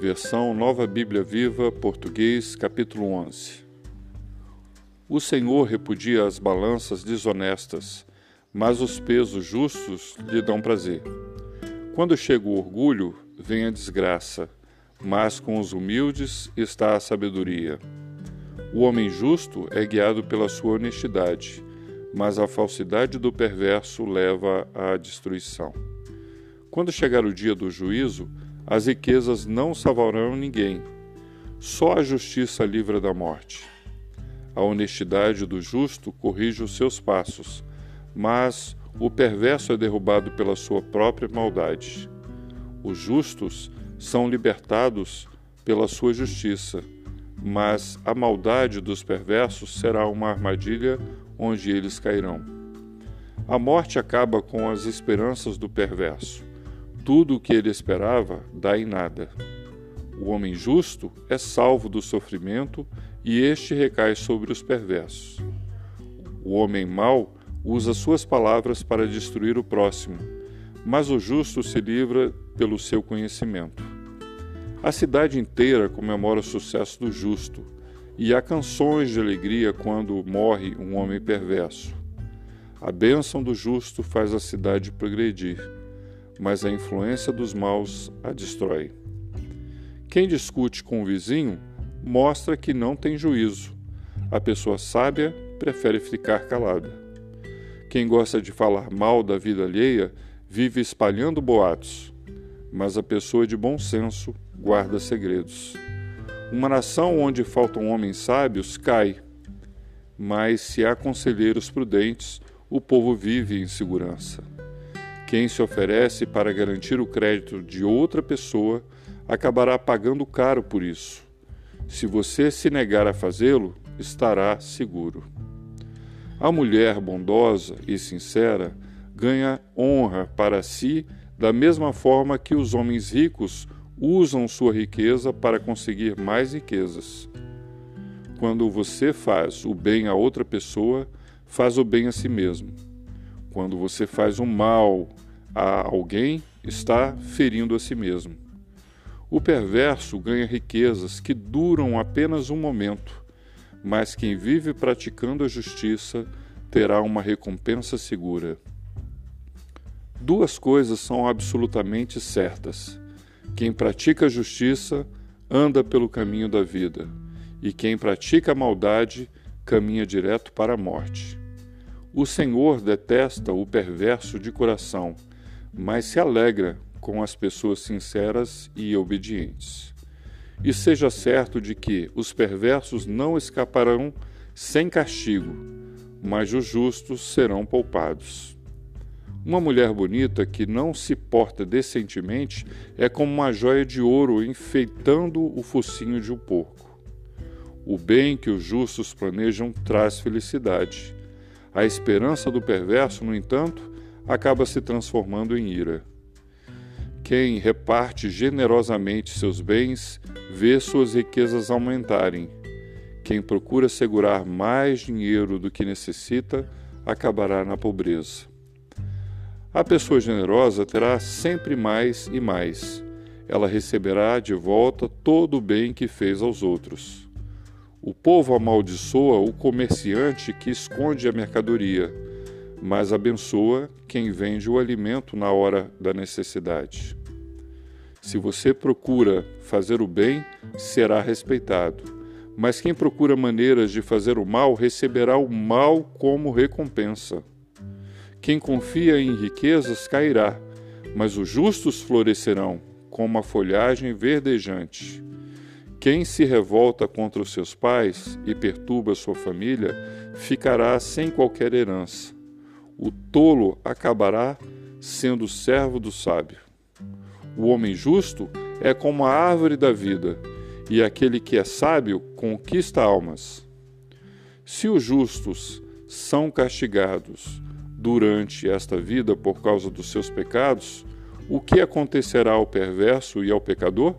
Versão Nova Bíblia Viva, Português, capítulo 11. O Senhor repudia as balanças desonestas, mas os pesos justos lhe dão prazer. Quando chega o orgulho, vem a desgraça, mas com os humildes está a sabedoria. O homem justo é guiado pela sua honestidade, mas a falsidade do perverso leva à destruição. Quando chegar o dia do juízo, as riquezas não salvarão ninguém. Só a justiça livra da morte. A honestidade do justo corrige os seus passos, mas o perverso é derrubado pela sua própria maldade. Os justos são libertados pela sua justiça, mas a maldade dos perversos será uma armadilha onde eles cairão. A morte acaba com as esperanças do perverso tudo o que ele esperava dá em nada. O homem justo é salvo do sofrimento e este recai sobre os perversos. O homem mau usa suas palavras para destruir o próximo, mas o justo se livra pelo seu conhecimento. A cidade inteira comemora o sucesso do justo, e há canções de alegria quando morre um homem perverso. A bênção do justo faz a cidade progredir mas a influência dos maus a destrói. Quem discute com o vizinho mostra que não tem juízo. A pessoa sábia prefere ficar calada. Quem gosta de falar mal da vida alheia vive espalhando boatos, mas a pessoa de bom senso guarda segredos. Uma nação onde faltam homens sábios cai, mas se há conselheiros prudentes, o povo vive em segurança. Quem se oferece para garantir o crédito de outra pessoa acabará pagando caro por isso. Se você se negar a fazê-lo, estará seguro. A mulher bondosa e sincera ganha honra para si da mesma forma que os homens ricos usam sua riqueza para conseguir mais riquezas. Quando você faz o bem a outra pessoa, faz o bem a si mesmo. Quando você faz o mal a alguém, está ferindo a si mesmo. O perverso ganha riquezas que duram apenas um momento, mas quem vive praticando a justiça terá uma recompensa segura. Duas coisas são absolutamente certas: quem pratica a justiça anda pelo caminho da vida, e quem pratica a maldade caminha direto para a morte. O Senhor detesta o perverso de coração, mas se alegra com as pessoas sinceras e obedientes. E seja certo de que os perversos não escaparão sem castigo, mas os justos serão poupados. Uma mulher bonita que não se porta decentemente é como uma joia de ouro enfeitando o focinho de um porco. O bem que os justos planejam traz felicidade, a esperança do perverso, no entanto, acaba se transformando em ira. Quem reparte generosamente seus bens vê suas riquezas aumentarem. Quem procura segurar mais dinheiro do que necessita acabará na pobreza. A pessoa generosa terá sempre mais e mais. Ela receberá de volta todo o bem que fez aos outros. O povo amaldiçoa o comerciante que esconde a mercadoria, mas abençoa quem vende o alimento na hora da necessidade. Se você procura fazer o bem, será respeitado, mas quem procura maneiras de fazer o mal receberá o mal como recompensa. Quem confia em riquezas cairá, mas os justos florescerão como a folhagem verdejante. Quem se revolta contra os seus pais e perturba sua família ficará sem qualquer herança. O tolo acabará sendo servo do sábio. O homem justo é como a árvore da vida, e aquele que é sábio conquista almas. Se os justos são castigados durante esta vida por causa dos seus pecados, o que acontecerá ao perverso e ao pecador?